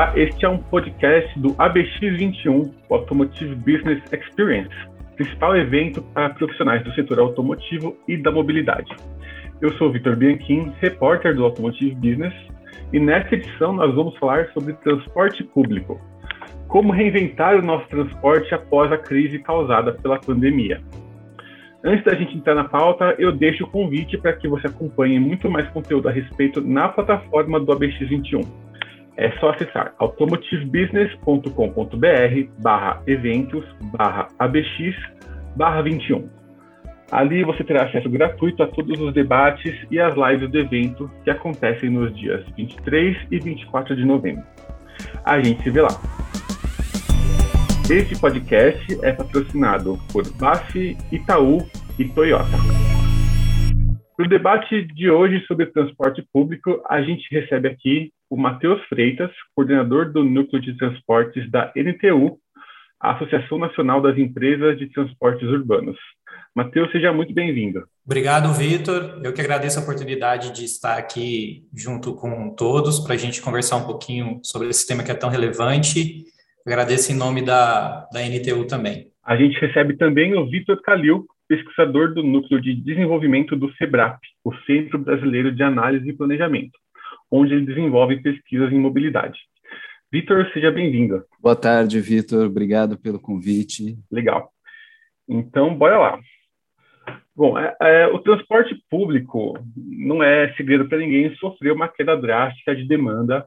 Olá, este é um podcast do ABX21, o Automotive Business Experience, principal evento para profissionais do setor automotivo e da mobilidade. Eu sou Vitor Bianchim, repórter do Automotive Business, e nesta edição nós vamos falar sobre transporte público. Como reinventar o nosso transporte após a crise causada pela pandemia. Antes da gente entrar na pauta, eu deixo o convite para que você acompanhe muito mais conteúdo a respeito na plataforma do ABX21. É só acessar automotivebusiness.com.br barra eventos barra ABX barra 21. Ali você terá acesso gratuito a todos os debates e as lives do evento que acontecem nos dias 23 e 24 de novembro. A gente se vê lá. Este podcast é patrocinado por BASF, Itaú e Toyota. Para o debate de hoje sobre transporte público, a gente recebe aqui o Matheus Freitas, coordenador do Núcleo de Transportes da NTU, a Associação Nacional das Empresas de Transportes Urbanos. Matheus, seja muito bem-vindo. Obrigado, Vitor. Eu que agradeço a oportunidade de estar aqui junto com todos para a gente conversar um pouquinho sobre esse tema que é tão relevante. Agradeço em nome da, da NTU também. A gente recebe também o Vitor Calil, pesquisador do Núcleo de Desenvolvimento do SEBRAP, o Centro Brasileiro de Análise e Planejamento, onde ele desenvolve pesquisas em mobilidade. Vitor, seja bem-vindo. Boa tarde, Vitor. Obrigado pelo convite. Legal. Então, bora lá. Bom, é, é, o transporte público não é segredo para ninguém, sofreu uma queda drástica de demanda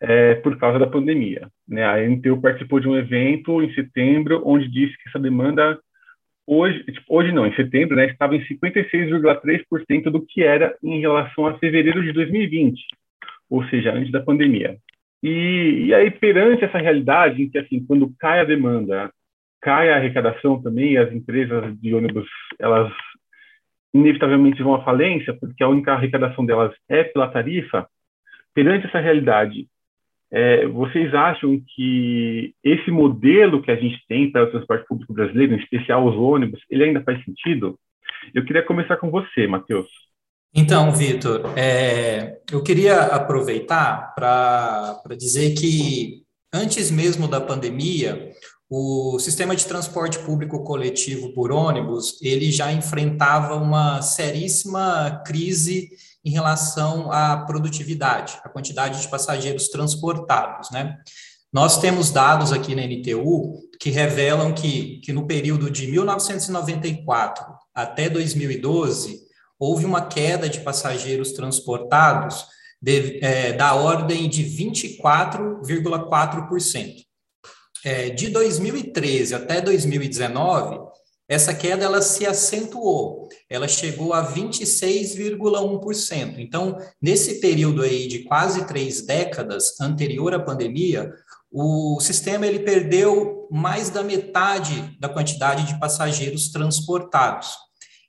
é, por causa da pandemia. Né? A NTU participou de um evento em setembro, onde disse que essa demanda, hoje, tipo, hoje não, em setembro, né, estava em 56,3% do que era em relação a fevereiro de 2020, ou seja, antes da pandemia. E, e aí, perante essa realidade, em que, assim, quando cai a demanda, cai a arrecadação também, as empresas de ônibus, elas inevitavelmente vão à falência, porque a única arrecadação delas é pela tarifa. Perante essa realidade, é, vocês acham que esse modelo que a gente tem para o transporte público brasileiro, em especial os ônibus, ele ainda faz sentido? Eu queria começar com você, Matheus. Então, Vitor, é, eu queria aproveitar para dizer que antes mesmo da pandemia, o sistema de transporte público coletivo por ônibus, ele já enfrentava uma seríssima crise em relação à produtividade, a quantidade de passageiros transportados, né? Nós temos dados aqui na NTU que revelam que, que no período de 1994 até 2012, houve uma queda de passageiros transportados de, é, da ordem de 24,4% é, de 2013 até 2019, essa queda ela se acentuou, ela chegou a 26,1%. Então, nesse período aí de quase três décadas anterior à pandemia, o sistema ele perdeu mais da metade da quantidade de passageiros transportados.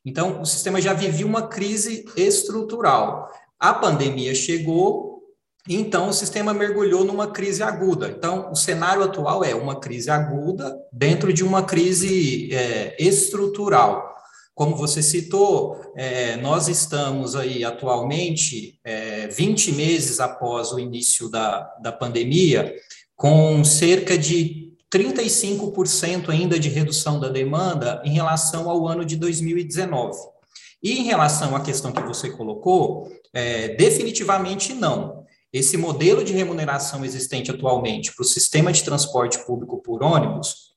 Então, o sistema já vivia uma crise estrutural. A pandemia chegou, então, o sistema mergulhou numa crise aguda. Então, o cenário atual é uma crise aguda dentro de uma crise é, estrutural. Como você citou, é, nós estamos aí atualmente, é, 20 meses após o início da, da pandemia, com cerca de 35% ainda de redução da demanda em relação ao ano de 2019. E em relação à questão que você colocou, é, definitivamente não. Esse modelo de remuneração existente atualmente para o sistema de transporte público por ônibus,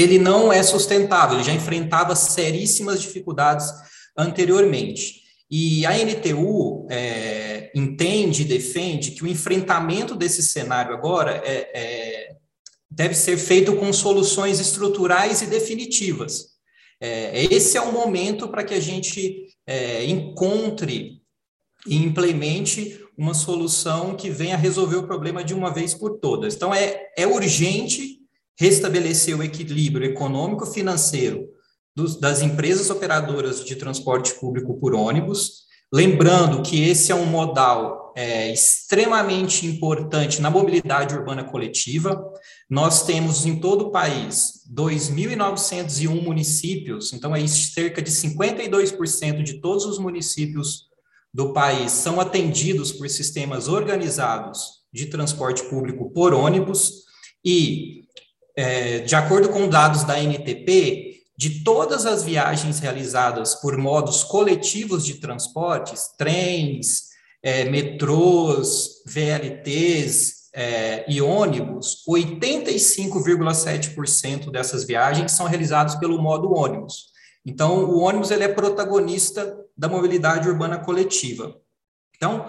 ele não é sustentável, ele já enfrentava seríssimas dificuldades anteriormente. E a NTU é, entende e defende que o enfrentamento desse cenário agora é, é, deve ser feito com soluções estruturais e definitivas. É, esse é o momento para que a gente é, encontre e implemente uma solução que venha resolver o problema de uma vez por todas. Então, é, é urgente restabelecer o equilíbrio econômico-financeiro das empresas operadoras de transporte público por ônibus, lembrando que esse é um modal é, extremamente importante na mobilidade urbana coletiva. Nós temos em todo o país 2.901 municípios, então é cerca de 52% de todos os municípios do país são atendidos por sistemas organizados de transporte público por ônibus e, é, de acordo com dados da NTP, de todas as viagens realizadas por modos coletivos de transportes, trens, é, metrôs, VLTs é, e ônibus, 85,7% dessas viagens são realizadas pelo modo ônibus. Então, o ônibus ele é protagonista da mobilidade urbana coletiva. Então,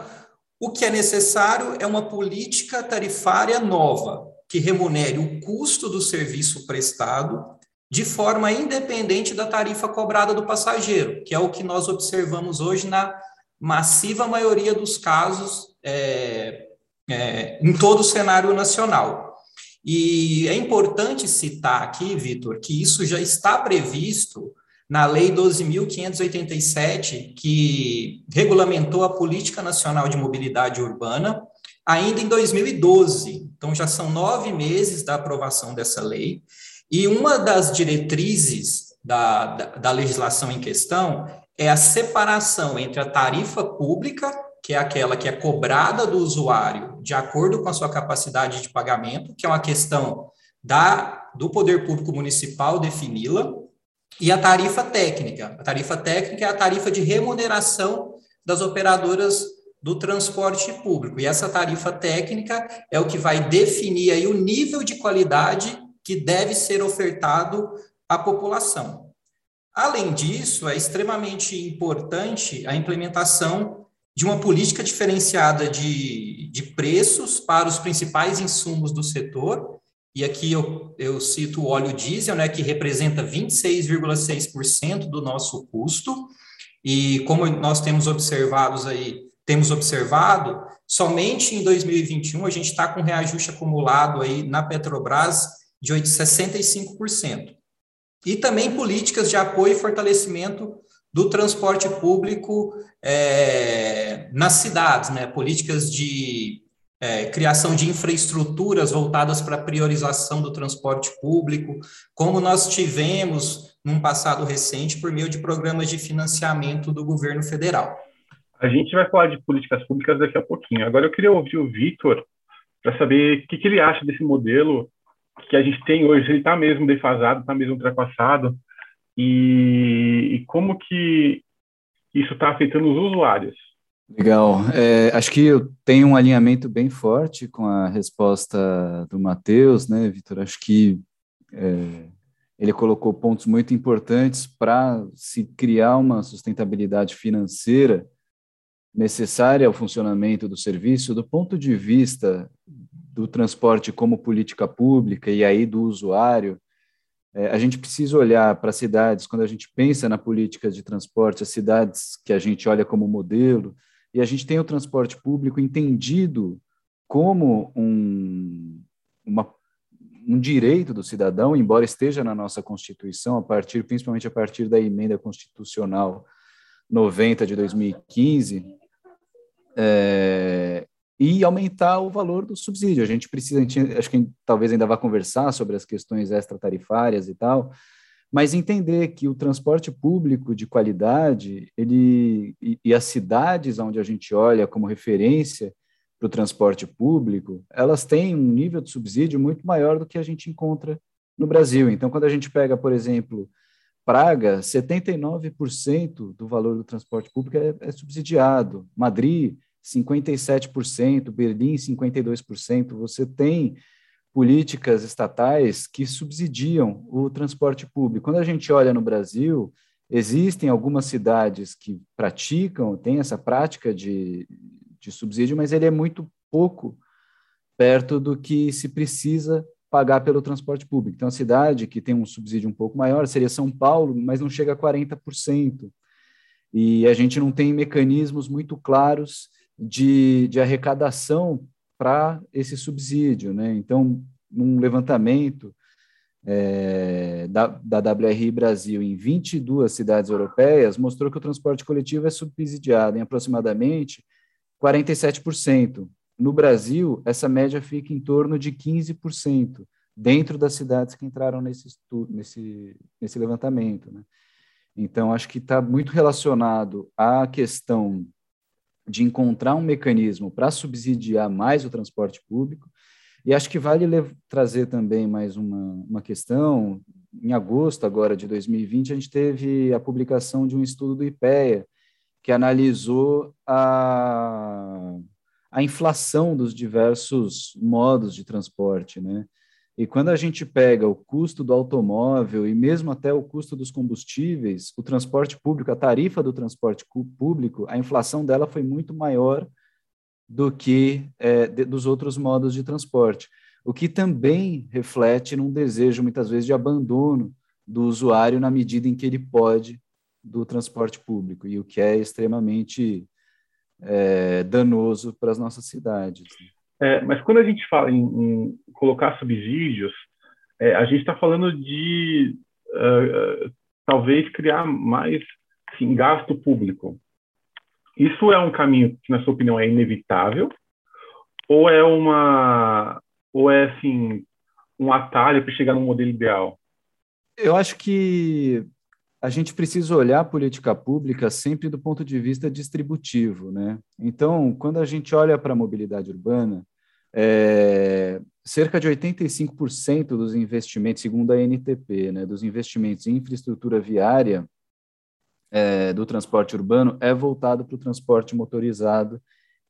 o que é necessário é uma política tarifária nova, que remunere o custo do serviço prestado de forma independente da tarifa cobrada do passageiro, que é o que nós observamos hoje na massiva maioria dos casos é, é, em todo o cenário nacional. E é importante citar aqui, Vitor, que isso já está previsto na Lei 12.587, que regulamentou a Política Nacional de Mobilidade Urbana, ainda em 2012. Então, já são nove meses da aprovação dessa lei. E uma das diretrizes da, da, da legislação em questão é a separação entre a tarifa pública, que é aquela que é cobrada do usuário de acordo com a sua capacidade de pagamento, que é uma questão da, do poder público municipal defini-la, e a tarifa técnica. A tarifa técnica é a tarifa de remuneração das operadoras do transporte público. E essa tarifa técnica é o que vai definir aí o nível de qualidade que deve ser ofertado à população. Além disso, é extremamente importante a implementação de uma política diferenciada de, de preços para os principais insumos do setor. E aqui eu, eu cito o óleo diesel, né, que representa 26,6% do nosso custo. E como nós temos observados aí, temos observado, somente em 2021 a gente está com reajuste acumulado aí na Petrobras de 65%. E também políticas de apoio e fortalecimento do transporte público é, nas cidades, né? políticas de é, criação de infraestruturas voltadas para a priorização do transporte público, como nós tivemos num passado recente por meio de programas de financiamento do governo federal. A gente vai falar de políticas públicas daqui a pouquinho. Agora eu queria ouvir o Vitor para saber o que, que ele acha desse modelo que a gente tem hoje, ele está mesmo defasado, está mesmo ultrapassado, e, e como que isso está afetando os usuários. Legal. É, acho que eu tenho um alinhamento bem forte com a resposta do Matheus, né, Vitor? Acho que é, ele colocou pontos muito importantes para se criar uma sustentabilidade financeira necessária ao funcionamento do serviço do ponto de vista do transporte como política pública e aí do usuário, é, a gente precisa olhar para cidades, quando a gente pensa na política de transporte, as cidades que a gente olha como modelo, e a gente tem o transporte público entendido como um, uma, um direito do cidadão, embora esteja na nossa Constituição, a partir, principalmente a partir da emenda constitucional 90 de 2015, é, e aumentar o valor do subsídio. A gente precisa, a gente, acho que talvez ainda vá conversar sobre as questões extratarifárias e tal, mas entender que o transporte público de qualidade, ele e, e as cidades onde a gente olha como referência para o transporte público, elas têm um nível de subsídio muito maior do que a gente encontra no Brasil. Então, quando a gente pega, por exemplo, Praga, 79% do valor do transporte público é, é subsidiado. Madrid, 57%, Berlim 52%, você tem políticas estatais que subsidiam o transporte público. Quando a gente olha no Brasil, existem algumas cidades que praticam, têm essa prática de, de subsídio, mas ele é muito pouco perto do que se precisa pagar pelo transporte público. Então, a cidade que tem um subsídio um pouco maior seria São Paulo, mas não chega a 40%. E a gente não tem mecanismos muito claros de, de arrecadação para esse subsídio. Né? Então, num levantamento é, da, da WRI Brasil em 22 cidades europeias, mostrou que o transporte coletivo é subsidiado em aproximadamente 47%. No Brasil, essa média fica em torno de 15%, dentro das cidades que entraram nesse, nesse, nesse levantamento. Né? Então, acho que está muito relacionado à questão de encontrar um mecanismo para subsidiar mais o transporte público. E acho que vale trazer também mais uma, uma questão. Em agosto agora de 2020, a gente teve a publicação de um estudo do IPEA, que analisou a, a inflação dos diversos modos de transporte, né? E quando a gente pega o custo do automóvel e mesmo até o custo dos combustíveis, o transporte público, a tarifa do transporte público, a inflação dela foi muito maior do que é, de, dos outros modos de transporte, o que também reflete num desejo, muitas vezes, de abandono do usuário na medida em que ele pode do transporte público, e o que é extremamente é, danoso para as nossas cidades. É, mas quando a gente fala em, em colocar subsídios, é, a gente está falando de uh, talvez criar mais assim, gasto público. Isso é um caminho que, na sua opinião, é inevitável? Ou é uma, ou é assim um atalho para chegar no modelo ideal? Eu acho que a gente precisa olhar a política pública sempre do ponto de vista distributivo, né? Então, quando a gente olha para a mobilidade urbana, é, cerca de 85% dos investimentos, segundo a NTP, né, dos investimentos em infraestrutura viária é, do transporte urbano é voltado para o transporte motorizado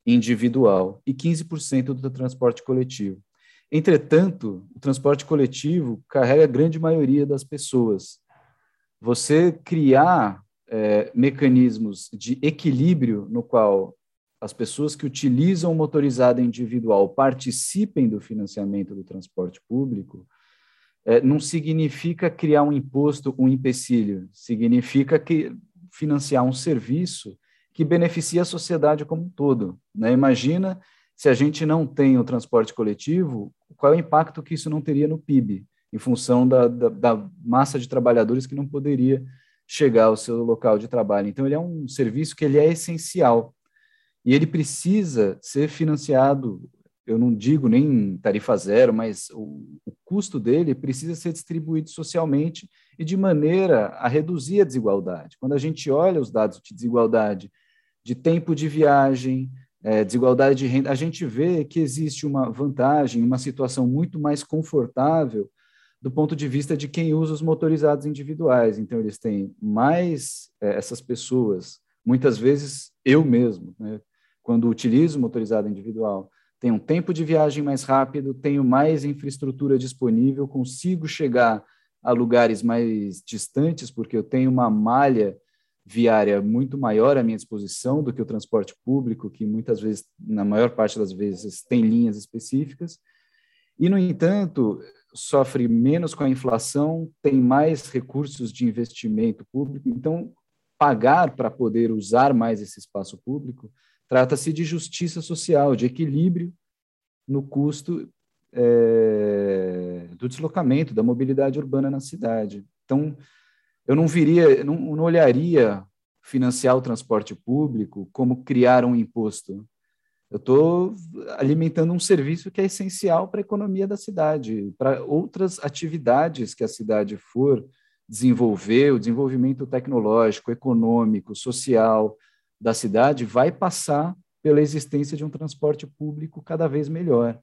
individual e 15% do transporte coletivo. Entretanto, o transporte coletivo carrega a grande maioria das pessoas. Você criar é, mecanismos de equilíbrio no qual as pessoas que utilizam o motorizado individual participem do financiamento do transporte público, é, não significa criar um imposto, um empecilho, significa que financiar um serviço que beneficia a sociedade como um todo. Né? Imagina se a gente não tem o transporte coletivo, qual é o impacto que isso não teria no PIB, em função da, da, da massa de trabalhadores que não poderia chegar ao seu local de trabalho. Então, ele é um serviço que ele é essencial e ele precisa ser financiado, eu não digo nem tarifa zero, mas o, o custo dele precisa ser distribuído socialmente e de maneira a reduzir a desigualdade. Quando a gente olha os dados de desigualdade de tempo de viagem, é, desigualdade de renda, a gente vê que existe uma vantagem, uma situação muito mais confortável do ponto de vista de quem usa os motorizados individuais. Então, eles têm mais é, essas pessoas, muitas vezes eu mesmo, né, quando utilizo o motorizado individual, tenho um tempo de viagem mais rápido, tenho mais infraestrutura disponível, consigo chegar a lugares mais distantes, porque eu tenho uma malha viária muito maior à minha disposição do que o transporte público, que muitas vezes, na maior parte das vezes, tem linhas específicas. E, no entanto, sofre menos com a inflação, tem mais recursos de investimento público. Então, pagar para poder usar mais esse espaço público Trata-se de justiça social, de equilíbrio no custo é, do deslocamento, da mobilidade urbana na cidade. Então, eu não viria, não, não olharia financiar o transporte público como criar um imposto. Eu estou alimentando um serviço que é essencial para a economia da cidade, para outras atividades que a cidade for desenvolver, o desenvolvimento tecnológico, econômico, social, da cidade vai passar pela existência de um transporte público cada vez melhor.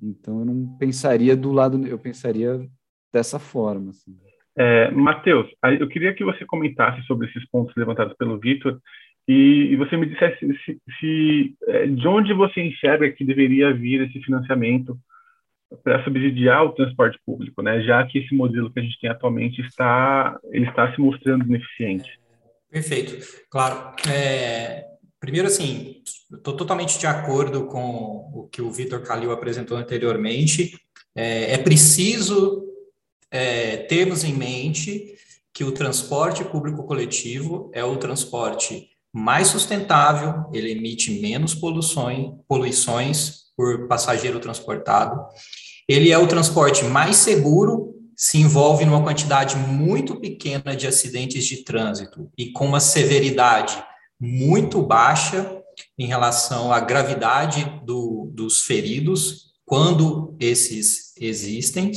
Então, eu não pensaria do lado, eu pensaria dessa forma. Assim. É, Matheus, eu queria que você comentasse sobre esses pontos levantados pelo Vitor e, e, você me dissesse se, se, é, de onde você enxerga que deveria vir esse financiamento para subsidiar o transporte público, né? Já que esse modelo que a gente tem atualmente está, ele está se mostrando ineficiente. Perfeito. Claro. É, primeiro, assim, estou totalmente de acordo com o que o Vitor Calil apresentou anteriormente. É, é preciso é, termos em mente que o transporte público coletivo é o transporte mais sustentável, ele emite menos poluições, poluições por passageiro transportado. Ele é o transporte mais seguro se envolve numa quantidade muito pequena de acidentes de trânsito e com uma severidade muito baixa em relação à gravidade do, dos feridos, quando esses existem,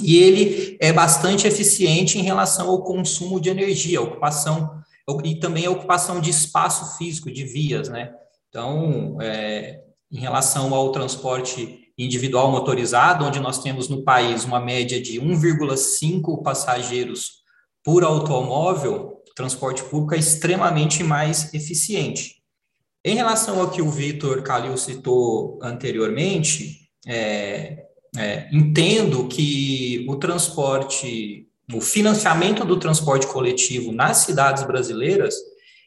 e ele é bastante eficiente em relação ao consumo de energia, a ocupação, e também a ocupação de espaço físico, de vias, né? Então, é, em relação ao transporte individual motorizado, onde nós temos no país uma média de 1,5 passageiros por automóvel, o transporte público é extremamente mais eficiente. Em relação ao que o Vitor Calil citou anteriormente, é, é, entendo que o transporte, o financiamento do transporte coletivo nas cidades brasileiras,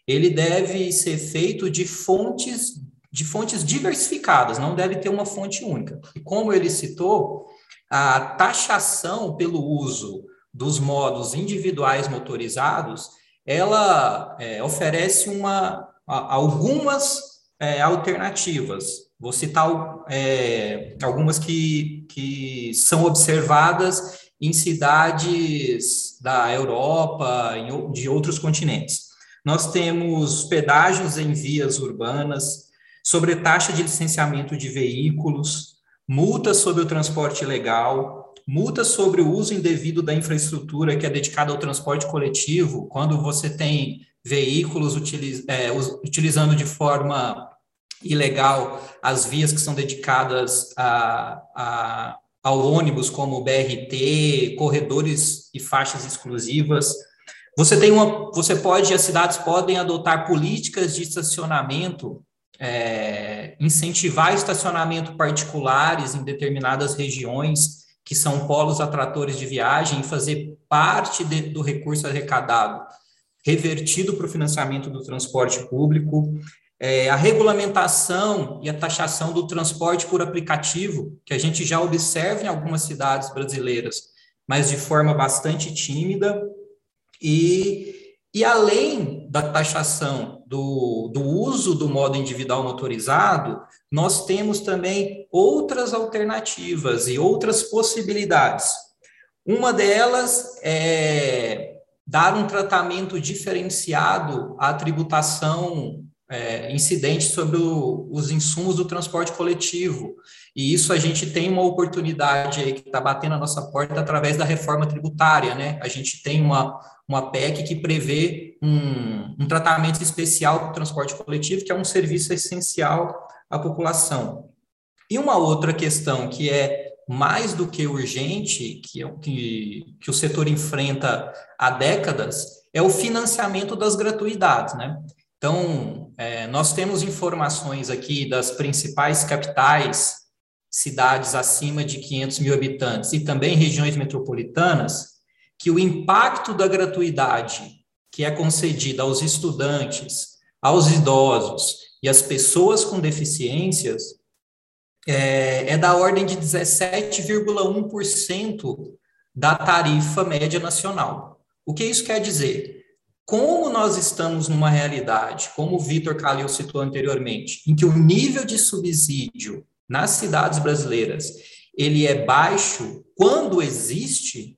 ele deve ser feito de fontes de fontes diversificadas, não deve ter uma fonte única. E como ele citou, a taxação pelo uso dos modos individuais motorizados, ela é, oferece uma, algumas é, alternativas. Vou citar é, algumas que, que são observadas em cidades da Europa, em, de outros continentes. Nós temos pedágios em vias urbanas, sobre taxa de licenciamento de veículos, multas sobre o transporte ilegal, multas sobre o uso indevido da infraestrutura que é dedicada ao transporte coletivo, quando você tem veículos utiliz, é, utilizando de forma ilegal as vias que são dedicadas a, a, ao ônibus, como BRT, corredores e faixas exclusivas. Você tem uma, você pode, as cidades podem adotar políticas de estacionamento é, incentivar estacionamento particulares em determinadas regiões que são polos atratores de viagem e fazer parte de, do recurso arrecadado revertido para o financiamento do transporte público, é, a regulamentação e a taxação do transporte por aplicativo, que a gente já observa em algumas cidades brasileiras, mas de forma bastante tímida, e e além da taxação do, do uso do modo individual motorizado, nós temos também outras alternativas e outras possibilidades. Uma delas é dar um tratamento diferenciado à tributação é, incidente sobre o, os insumos do transporte coletivo. E isso a gente tem uma oportunidade aí que está batendo a nossa porta através da reforma tributária, né? A gente tem uma, uma PEC que prevê um, um tratamento especial para o transporte coletivo, que é um serviço essencial à população. E uma outra questão que é mais do que urgente, que, é, que, que o setor enfrenta há décadas, é o financiamento das gratuidades, né? Então, é, nós temos informações aqui das principais capitais, cidades acima de 500 mil habitantes e também regiões metropolitanas, que o impacto da gratuidade que é concedida aos estudantes, aos idosos e às pessoas com deficiências é, é da ordem de 17,1% da tarifa média nacional. O que isso quer dizer? Como nós estamos numa realidade, como o Vitor Calil citou anteriormente, em que o nível de subsídio nas cidades brasileiras ele é baixo, quando existe,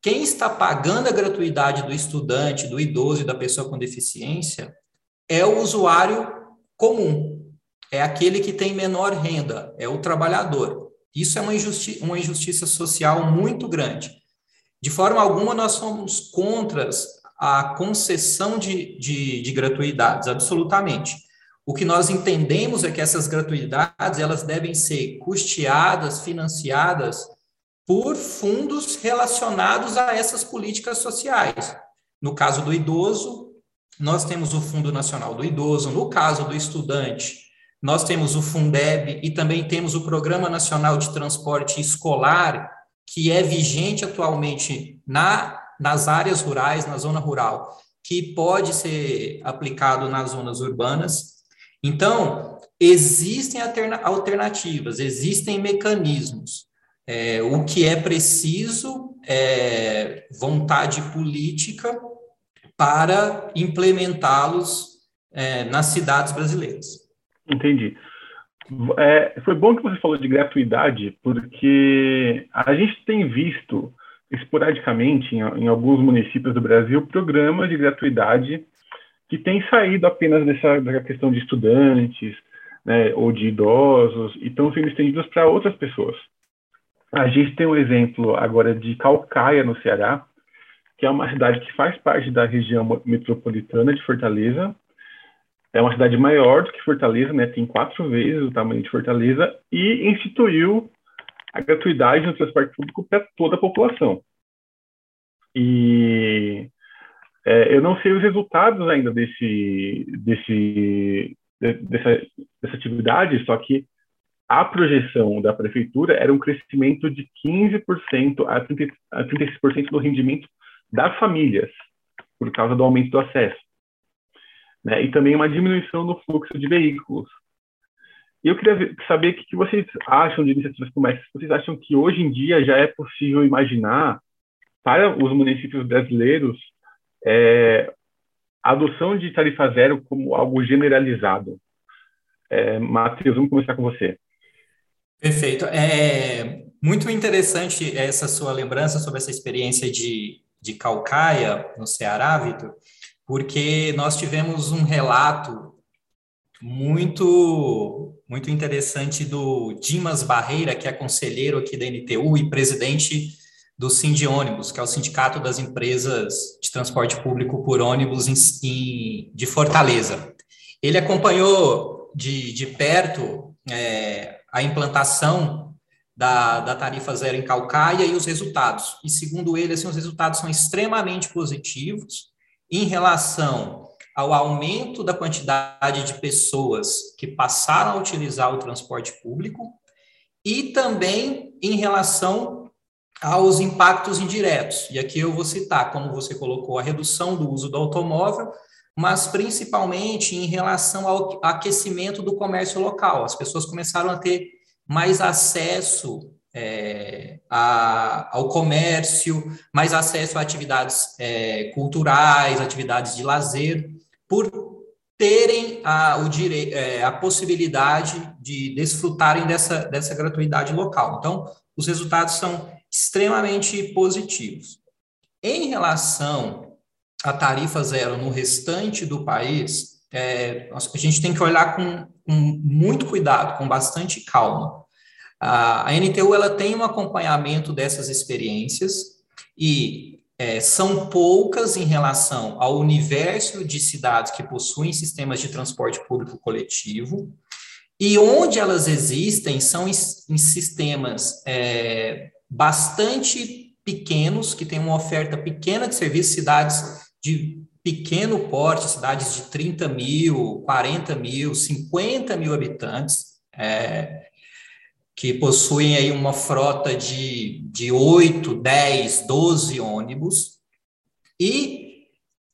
quem está pagando a gratuidade do estudante, do idoso e da pessoa com deficiência é o usuário comum, é aquele que tem menor renda, é o trabalhador. Isso é uma, uma injustiça social muito grande. De forma alguma, nós somos contra a concessão de, de, de gratuidades, absolutamente. O que nós entendemos é que essas gratuidades elas devem ser custeadas, financiadas por fundos relacionados a essas políticas sociais. No caso do idoso, nós temos o Fundo Nacional do Idoso, no caso do estudante, nós temos o Fundeb e também temos o Programa Nacional de Transporte Escolar, que é vigente atualmente na, nas áreas rurais, na zona rural, que pode ser aplicado nas zonas urbanas. Então, existem alternativas, existem mecanismos. É, o que é preciso é vontade política para implementá-los é, nas cidades brasileiras. Entendi. É, foi bom que você falou de gratuidade, porque a gente tem visto esporadicamente em, em alguns municípios do Brasil programas de gratuidade que têm saído apenas dessa, dessa questão de estudantes né, ou de idosos e estão sendo estendidos para outras pessoas. A gente tem um exemplo agora de Calcaia, no Ceará, que é uma cidade que faz parte da região metropolitana de Fortaleza. É uma cidade maior do que Fortaleza, né? Tem quatro vezes o tamanho de Fortaleza e instituiu a gratuidade no transporte público para toda a população. E é, eu não sei os resultados ainda desse, desse, dessa, dessa atividade, só que a projeção da prefeitura era um crescimento de 15% a, 30, a 36% do rendimento das famílias, por causa do aumento do acesso. Né? E também uma diminuição no fluxo de veículos. E eu queria saber o que vocês acham de iniciativas como essa. Vocês acham que hoje em dia já é possível imaginar para os municípios brasileiros é, a adoção de tarifa zero como algo generalizado? É, Matheus, vamos começar com você. Perfeito. É muito interessante essa sua lembrança sobre essa experiência de, de Calcaia, no Ceará, Vitor, porque nós tivemos um relato muito muito interessante do Dimas Barreira, que é conselheiro aqui da NTU e presidente do Sind Ônibus, que é o Sindicato das Empresas de Transporte Público por Ônibus em, em, de Fortaleza. Ele acompanhou de, de perto é, a implantação da, da tarifa zero em Calcaia e os resultados. E segundo ele, assim, os resultados são extremamente positivos em relação ao aumento da quantidade de pessoas que passaram a utilizar o transporte público e também em relação aos impactos indiretos. E aqui eu vou citar, como você colocou, a redução do uso do automóvel, mas principalmente em relação ao aquecimento do comércio local. As pessoas começaram a ter mais acesso é, a, ao comércio, mais acesso a atividades é, culturais, atividades de lazer, por terem a, o direi é, a possibilidade de desfrutarem dessa, dessa gratuidade local. Então, os resultados são extremamente positivos. Em relação a tarifa zero no restante do país, é, a gente tem que olhar com, com, muito cuidado, com bastante calma. A, a NTU ela tem um acompanhamento dessas experiências e é, são poucas em relação ao universo de cidades que possuem sistemas de transporte público coletivo, e onde elas existem são em, em sistemas é, bastante pequenos, que têm uma oferta pequena de serviços, cidades de pequeno porte, cidades de 30 mil, 40 mil, 50 mil habitantes, é, que possuem aí uma frota de, de 8, 10, 12 ônibus, e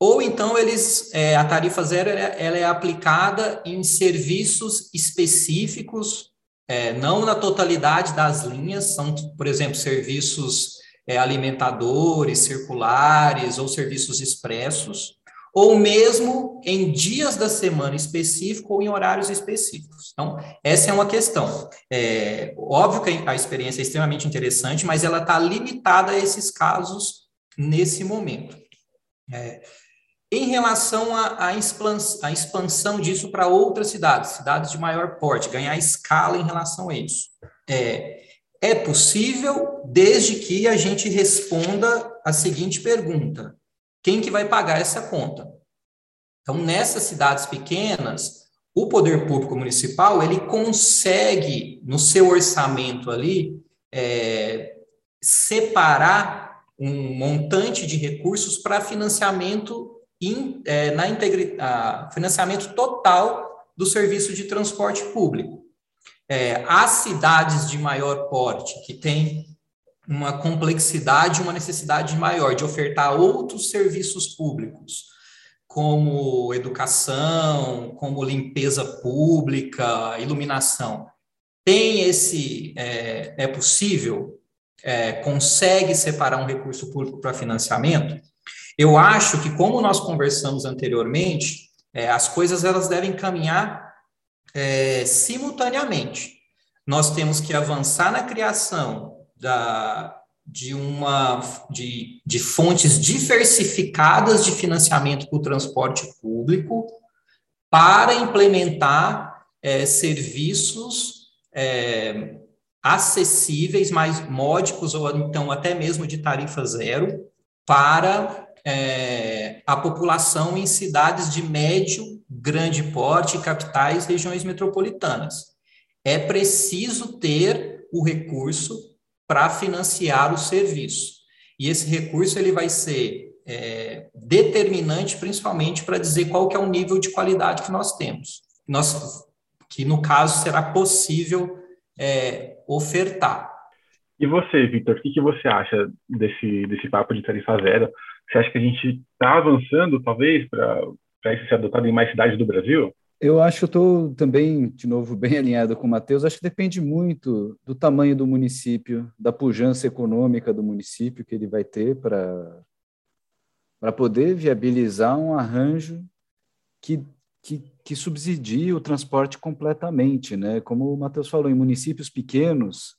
ou então eles é, a tarifa zero ela é aplicada em serviços específicos, é, não na totalidade das linhas, são, por exemplo, serviços é, alimentadores, circulares ou serviços expressos, ou mesmo em dias da semana específico ou em horários específicos. Então, essa é uma questão. É, óbvio que a experiência é extremamente interessante, mas ela está limitada a esses casos nesse momento. É, em relação à expansão, expansão disso para outras cidades, cidades de maior porte, ganhar escala em relação a isso. É, é possível desde que a gente responda a seguinte pergunta: quem que vai pagar essa conta? Então, nessas cidades pequenas, o poder público municipal ele consegue no seu orçamento ali é, separar um montante de recursos para financiamento in, é, na integridade, financiamento total do serviço de transporte público é, as cidades de maior porte, que têm uma complexidade, uma necessidade maior de ofertar outros serviços públicos, como educação, como limpeza pública, iluminação, tem esse, é, é possível, é, consegue separar um recurso público para financiamento? Eu acho que, como nós conversamos anteriormente, é, as coisas elas devem caminhar é, simultaneamente. Nós temos que avançar na criação da, de, uma, de, de fontes diversificadas de financiamento para o transporte público para implementar é, serviços é, acessíveis, mais módicos, ou então até mesmo de tarifa zero, para é, a população em cidades de médio, grande porte, capitais, regiões metropolitanas. É preciso ter o recurso para financiar o serviço. E esse recurso ele vai ser é, determinante, principalmente para dizer qual que é o nível de qualidade que nós temos. Nós, que no caso será possível é, ofertar. E você, Victor, o que, que você acha desse, desse papo de tarifa zero? Você acha que a gente está avançando, talvez, para isso ser adotado em mais cidades do Brasil? Eu acho que eu estou também, de novo, bem alinhado com o Matheus. Acho que depende muito do tamanho do município, da pujança econômica do município que ele vai ter para para poder viabilizar um arranjo que, que, que subsidie o transporte completamente, né? Como o Matheus falou, em municípios pequenos,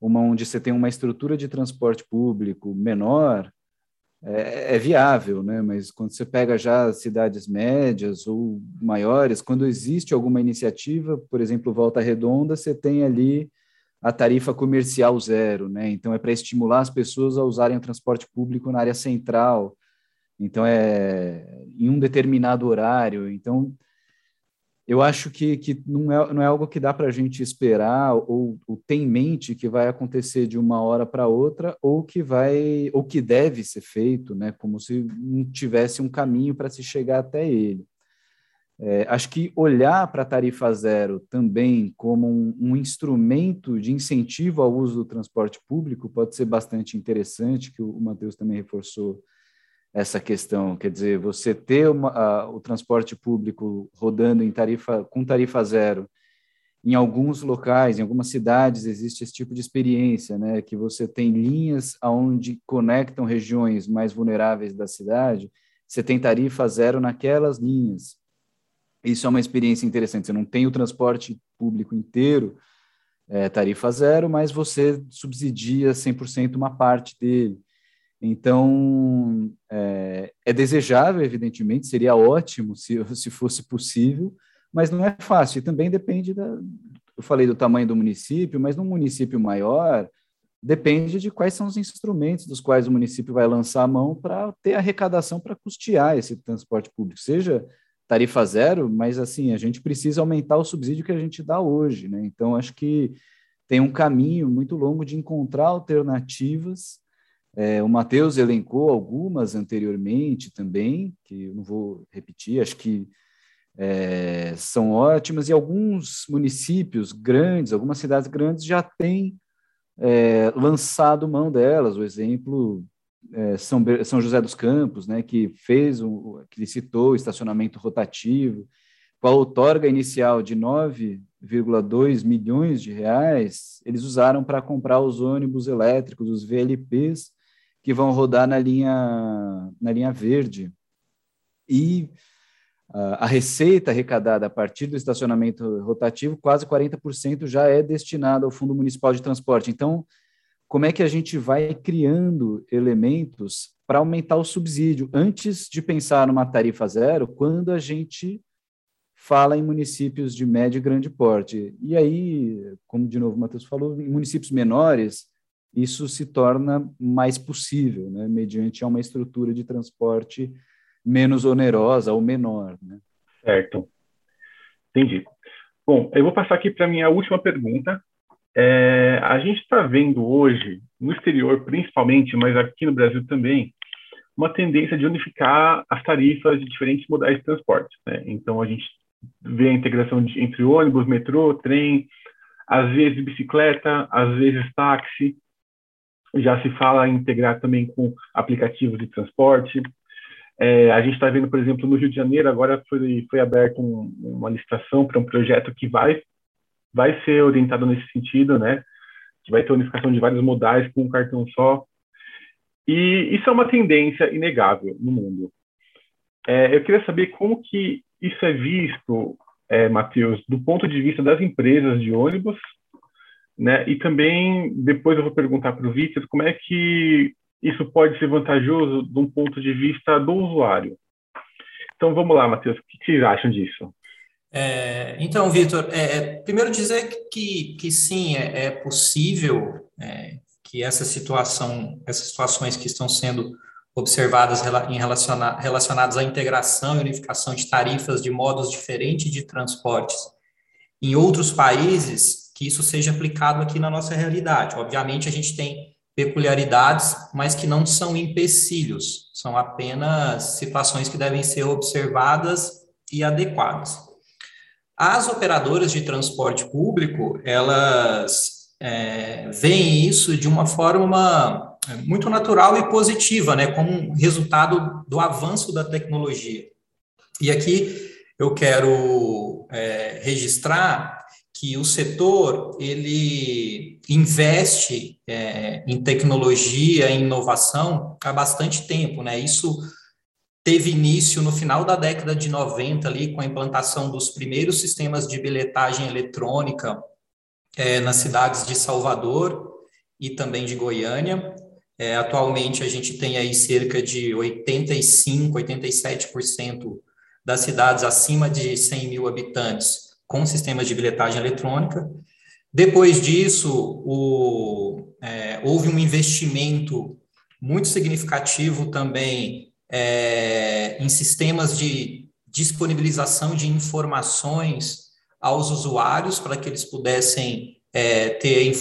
uma onde você tem uma estrutura de transporte público menor, é, é, viável, né? Mas quando você pega já cidades médias ou maiores, quando existe alguma iniciativa, por exemplo, Volta Redonda, você tem ali a tarifa comercial zero, né? Então é para estimular as pessoas a usarem o transporte público na área central. Então é em um determinado horário. Então eu acho que, que não, é, não é algo que dá para a gente esperar ou, ou ter em mente que vai acontecer de uma hora para outra ou que vai ou que deve ser feito, né? Como se não tivesse um caminho para se chegar até ele. É, acho que olhar para a tarifa zero também como um, um, instrumento de incentivo ao uso do transporte público pode ser bastante interessante, que o, Matheus também reforçou essa questão, quer dizer, você ter uma, a, o transporte público rodando em tarifa com tarifa zero, em alguns locais, em algumas cidades existe esse tipo de experiência, né, que você tem linhas aonde conectam regiões mais vulneráveis da cidade, você tem tarifa zero naquelas linhas. Isso é uma experiência interessante. Você não tem o transporte público inteiro é, tarifa zero, mas você subsidia 100% uma parte dele. Então, é, é, desejável, evidentemente, seria ótimo se, se fosse possível, mas não é fácil. E também depende da. Eu falei do tamanho do município, mas num município maior, depende de quais são os instrumentos dos quais o município vai lançar a mão para ter arrecadação para custear esse transporte público, seja tarifa zero, mas assim, a gente precisa aumentar o subsídio que a gente dá hoje, né? Então, acho que tem um caminho muito longo de encontrar alternativas é, o Matheus elencou algumas anteriormente também, que eu não vou repetir, acho que é, são ótimas, e alguns municípios grandes, algumas cidades grandes já têm é, lançado mão delas. O exemplo é, São, São José dos Campos, né, que fez, um, que citou o estacionamento rotativo, com a outorga inicial de 9,2 milhões de reais, eles usaram para comprar os ônibus elétricos, os VLPs, que vão rodar na linha, na linha verde. E uh, a receita arrecadada a partir do estacionamento rotativo, quase 40% já é destinada ao Fundo Municipal de Transporte. Então, como é que a gente vai criando elementos para aumentar o subsídio antes de pensar numa tarifa zero, quando a gente fala em municípios de médio e grande porte. E aí, como de novo o Matheus falou, em municípios menores, isso se torna mais possível, né, mediante uma estrutura de transporte menos onerosa ou menor. Né? Certo. Entendi. Bom, eu vou passar aqui para a minha última pergunta. É, a gente está vendo hoje, no exterior principalmente, mas aqui no Brasil também, uma tendência de unificar as tarifas de diferentes modais de transporte. Né? Então, a gente vê a integração de, entre ônibus, metrô, trem, às vezes bicicleta, às vezes táxi, já se fala em integrar também com aplicativos de transporte. É, a gente está vendo, por exemplo, no Rio de Janeiro, agora foi, foi aberta um, uma licitação para um projeto que vai, vai ser orientado nesse sentido, né? Que vai ter unificação de vários modais com um cartão só. E isso é uma tendência inegável no mundo. É, eu queria saber como que isso é visto, é, Matheus, do ponto de vista das empresas de ônibus né? E também, depois eu vou perguntar para o Vitor como é que isso pode ser vantajoso de um ponto de vista do usuário. Então, vamos lá, Matheus, o que vocês acham disso? É, então, Vitor, é, é, primeiro dizer que, que sim, é, é possível é, que essa situação, essas situações que estão sendo observadas em relaciona, relacionadas à integração e unificação de tarifas de modos diferentes de transportes em outros países, que isso seja aplicado aqui na nossa realidade. Obviamente, a gente tem peculiaridades, mas que não são empecilhos, são apenas situações que devem ser observadas e adequadas. As operadoras de transporte público, elas é, veem isso de uma forma muito natural e positiva, né, como resultado do avanço da tecnologia. E aqui eu quero é, registrar que o setor ele investe é, em tecnologia, em inovação há bastante tempo, né? Isso teve início no final da década de 90 ali com a implantação dos primeiros sistemas de bilhetagem eletrônica é, nas cidades de Salvador e também de Goiânia. É, atualmente a gente tem aí cerca de 85, 87% das cidades acima de 100 mil habitantes com sistemas de bilhetagem eletrônica. Depois disso, o, é, houve um investimento muito significativo também é, em sistemas de disponibilização de informações aos usuários para que eles pudessem é, ter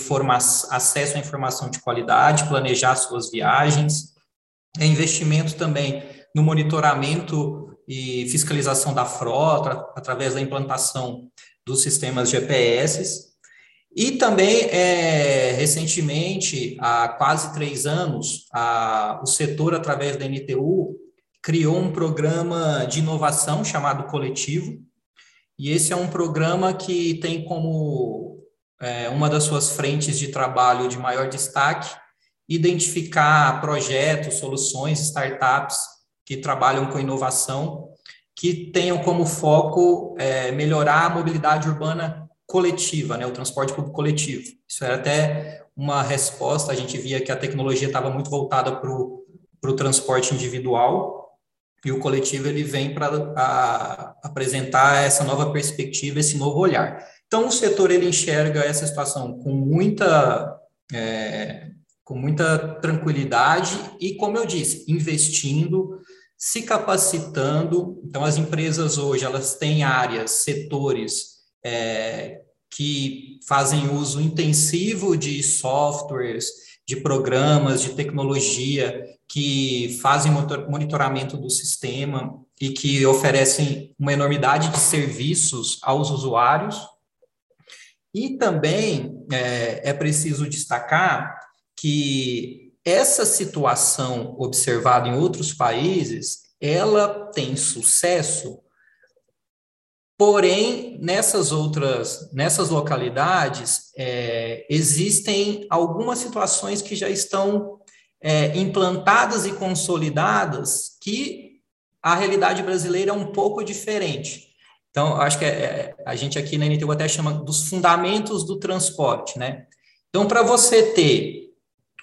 acesso à informação de qualidade, planejar suas viagens. É investimento também no monitoramento e fiscalização da frota, através da implantação dos sistemas GPS. E também, é, recentemente, há quase três anos, a, o setor, através da NTU, criou um programa de inovação chamado Coletivo. E esse é um programa que tem como é, uma das suas frentes de trabalho de maior destaque identificar projetos, soluções, startups que trabalham com inovação, que tenham como foco é, melhorar a mobilidade urbana coletiva, né, o transporte público coletivo. Isso era até uma resposta, a gente via que a tecnologia estava muito voltada para o transporte individual, e o coletivo ele vem para apresentar essa nova perspectiva, esse novo olhar. Então, o setor ele enxerga essa situação com muita é, com muita tranquilidade e, como eu disse, investindo se capacitando. Então, as empresas hoje elas têm áreas, setores é, que fazem uso intensivo de softwares, de programas, de tecnologia que fazem monitoramento do sistema e que oferecem uma enormidade de serviços aos usuários. E também é, é preciso destacar que essa situação observada em outros países, ela tem sucesso, porém, nessas outras, nessas localidades, é, existem algumas situações que já estão é, implantadas e consolidadas que a realidade brasileira é um pouco diferente. Então, acho que é, é a gente aqui na NTU até chama dos fundamentos do transporte, né? Então, para você ter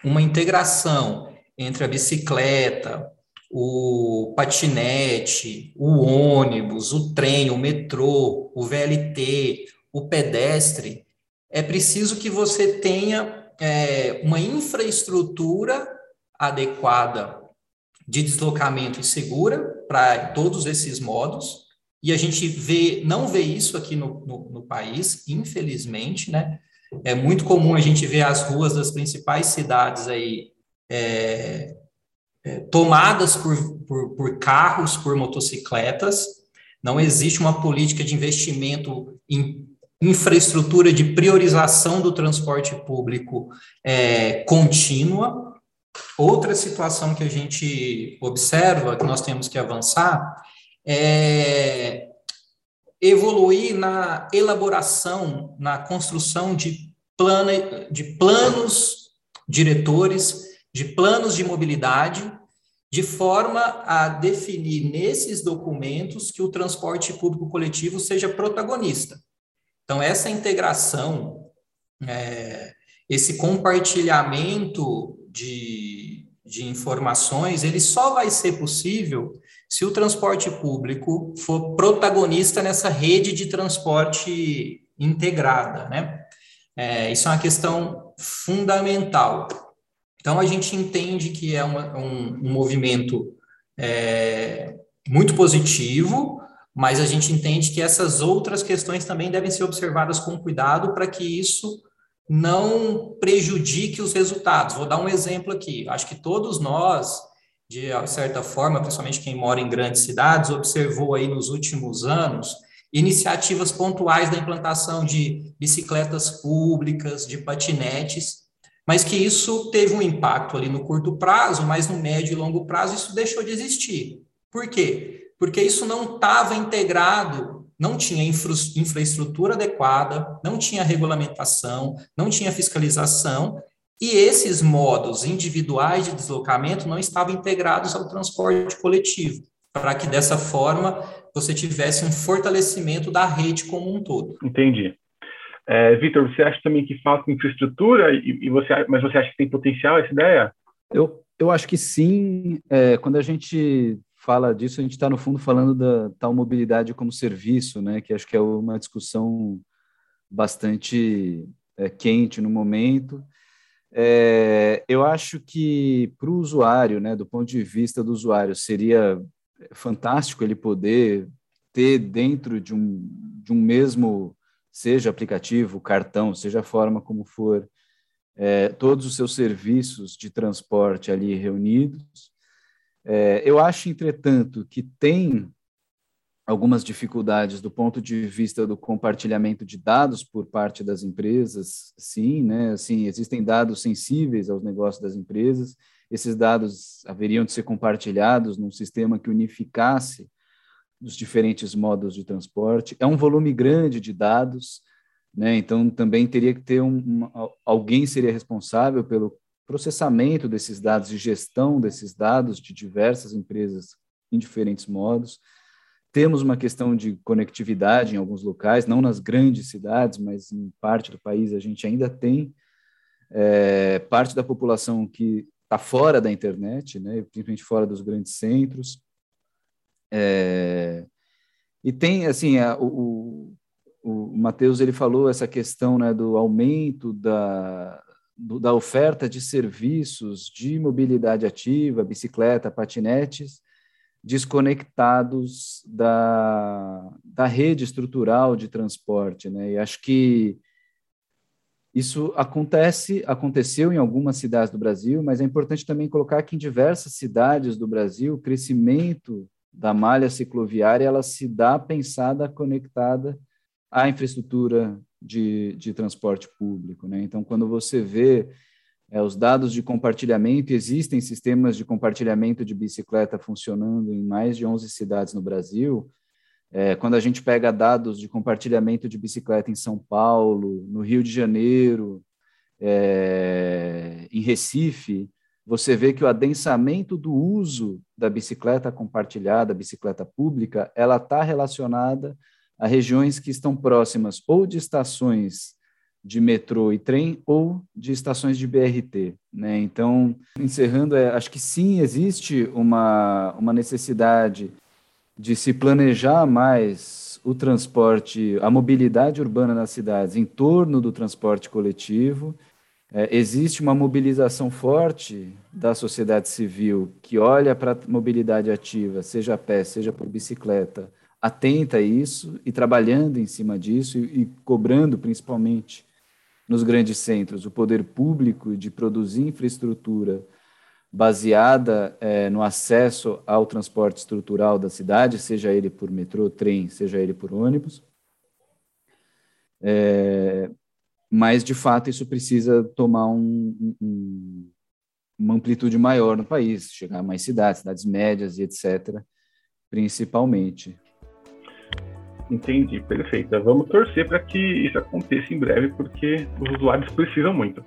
uma integração entre a bicicleta, o patinete, o ônibus, o trem, o metrô, o VLT, o pedestre, é preciso que você tenha é, uma infraestrutura adequada de deslocamento e segura para todos esses modos. E a gente vê, não vê isso aqui no, no, no país, infelizmente, né? É muito comum a gente ver as ruas das principais cidades aí é, é, tomadas por, por, por carros, por motocicletas. Não existe uma política de investimento em infraestrutura de priorização do transporte público é, contínua. Outra situação que a gente observa, que nós temos que avançar, é evoluir na elaboração, na construção de, plana, de planos diretores, de planos de mobilidade, de forma a definir nesses documentos que o transporte público coletivo seja protagonista. Então, essa integração, é, esse compartilhamento de, de informações, ele só vai ser possível se o transporte público for protagonista nessa rede de transporte integrada, né? É, isso é uma questão fundamental. Então, a gente entende que é uma, um, um, movimento é, muito positivo, mas a gente entende que essas outras questões também devem ser observadas com cuidado para que isso não prejudique os resultados. Vou dar um exemplo aqui. Acho que todos nós, de certa forma, principalmente quem mora em grandes cidades, observou aí nos últimos anos iniciativas pontuais da implantação de bicicletas públicas, de patinetes, mas que isso teve um impacto ali no curto prazo, mas no médio e longo prazo isso deixou de existir. Por quê? Porque isso não estava integrado, não tinha infra infraestrutura adequada, não tinha regulamentação, não tinha fiscalização, e esses modos individuais de deslocamento não estavam integrados ao transporte coletivo, para que dessa forma você tivesse um fortalecimento da rede como um todo. Entendi. É, Vitor, você acha também que falta infraestrutura, e, e, você, mas você acha que tem potencial essa ideia? Eu, eu acho que sim. É, quando a gente fala disso, a gente está, no fundo, falando da tal mobilidade como serviço, né, que acho que é uma discussão bastante é, quente no momento. É, eu acho que para o usuário, né, do ponto de vista do usuário, seria fantástico ele poder ter dentro de um, de um mesmo seja aplicativo, cartão, seja a forma como for, é, todos os seus serviços de transporte ali reunidos. É, eu acho, entretanto, que tem algumas dificuldades do ponto de vista do compartilhamento de dados por parte das empresas, sim, né? Assim, existem dados sensíveis aos negócios das empresas. Esses dados haveriam de ser compartilhados num sistema que unificasse dos diferentes modos de transporte. É um volume grande de dados, né? então também teria que ter um, um, alguém seria responsável pelo processamento desses dados e gestão desses dados de diversas empresas em diferentes modos. Temos uma questão de conectividade em alguns locais, não nas grandes cidades, mas em parte do país a gente ainda tem é, parte da população que está fora da internet, né, principalmente fora dos grandes centros. É, e tem, assim, a, o, o, o Matheus ele falou essa questão né, do aumento da, do, da oferta de serviços de mobilidade ativa, bicicleta, patinetes, desconectados da, da rede estrutural de transporte. Né? E acho que isso acontece, aconteceu em algumas cidades do Brasil, mas é importante também colocar que em diversas cidades do Brasil, o crescimento da malha cicloviária ela se dá pensada conectada à infraestrutura de, de transporte público. Né? Então, quando você vê é, os dados de compartilhamento, existem sistemas de compartilhamento de bicicleta funcionando em mais de 11 cidades no Brasil. É, quando a gente pega dados de compartilhamento de bicicleta em São Paulo, no Rio de Janeiro, é, em Recife, você vê que o adensamento do uso da bicicleta compartilhada, bicicleta pública, ela está relacionada a regiões que estão próximas ou de estações de metrô e trem ou de estações de BRT. Né? Então, encerrando, é, acho que sim, existe uma, uma necessidade de se planejar mais o transporte, a mobilidade urbana nas cidades em torno do transporte coletivo. É, existe uma mobilização forte da sociedade civil que olha para a mobilidade ativa, seja a pé, seja por bicicleta, atenta a isso e trabalhando em cima disso e, e cobrando principalmente nos grandes centros o poder público de produzir infraestrutura baseada é, no acesso ao transporte estrutural da cidade, seja ele por metrô, trem, seja ele por ônibus. É, mas de fato isso precisa tomar um, um, uma amplitude maior no país, chegar a mais cidades, cidades médias e etc., principalmente. Entendi, perfeito. Vamos torcer para que isso aconteça em breve, porque os usuários precisam muito.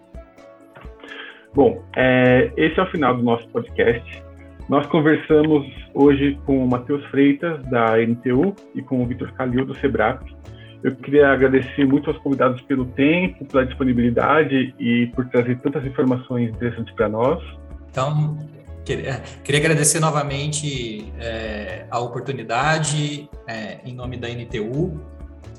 Bom, é, esse é o final do nosso podcast. Nós conversamos hoje com o Matheus Freitas, da NTU, e com o Vitor Calil, do SEBRAP, eu queria agradecer muito aos convidados pelo tempo, pela disponibilidade e por trazer tantas informações interessantes para nós. Então, queria, queria agradecer novamente é, a oportunidade é, em nome da NTU.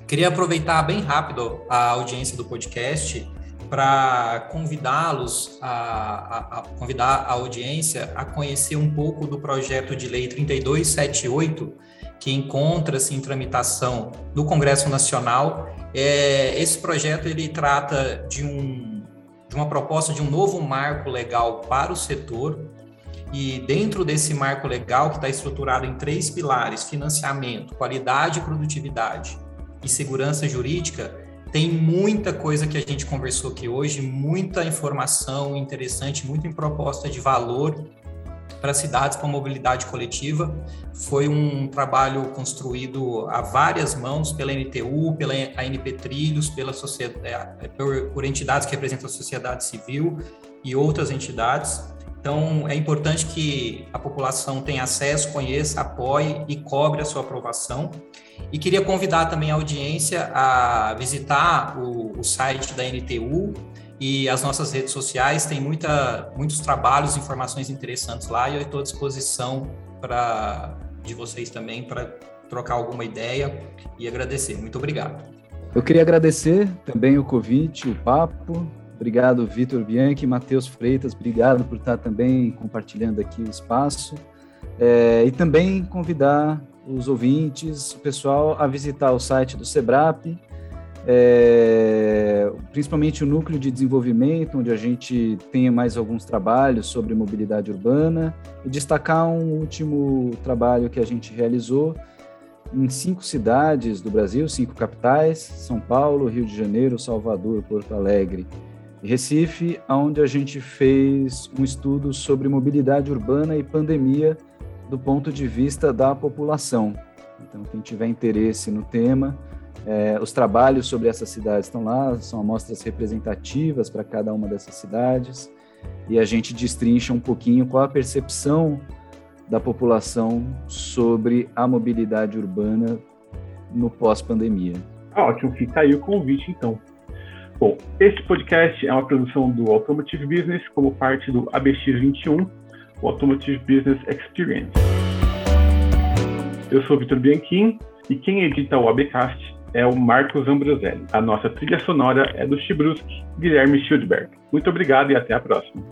Queria aproveitar bem rápido a audiência do podcast para convidá-los a, a, a, convidar a audiência a conhecer um pouco do projeto de lei 3278 que encontra-se em tramitação no Congresso Nacional. É, esse projeto ele trata de, um, de uma proposta de um novo marco legal para o setor e dentro desse marco legal que está estruturado em três pilares: financiamento, qualidade e produtividade e segurança jurídica, tem muita coisa que a gente conversou aqui hoje, muita informação interessante, muita proposta de valor para cidades com mobilidade coletiva. Foi um trabalho construído a várias mãos pela NTU, pela ANP Trilhos, pela sociedade, é, por, por entidades que representam a sociedade civil e outras entidades. Então, é importante que a população tenha acesso, conheça, apoie e cobre a sua aprovação. E queria convidar também a audiência a visitar o, o site da NTU e as nossas redes sociais. Tem muita, muitos trabalhos, informações interessantes lá e eu estou à disposição para de vocês também para trocar alguma ideia e agradecer. Muito obrigado. Eu queria agradecer também o convite, o papo. Obrigado, Vitor Bianchi, Matheus Freitas, obrigado por estar também compartilhando aqui o espaço. É, e também convidar os ouvintes, o pessoal, a visitar o site do SEBRAP, é, principalmente o núcleo de desenvolvimento, onde a gente tem mais alguns trabalhos sobre mobilidade urbana, e destacar um último trabalho que a gente realizou em cinco cidades do Brasil, cinco capitais: São Paulo, Rio de Janeiro, Salvador, Porto Alegre Recife, onde a gente fez um estudo sobre mobilidade urbana e pandemia do ponto de vista da população. Então, quem tiver interesse no tema, é, os trabalhos sobre essas cidades estão lá, são amostras representativas para cada uma dessas cidades, e a gente destrincha um pouquinho qual a percepção da população sobre a mobilidade urbana no pós-pandemia. Ótimo, fica aí o convite, então. Bom, este podcast é uma produção do Automotive Business como parte do ABX21, o Automotive Business Experience. Eu sou Vitor Bianchim e quem edita o ABcast é o Marcos Ambroselli. A nossa trilha sonora é do Chibruski, Guilherme Schildberg. Muito obrigado e até a próxima.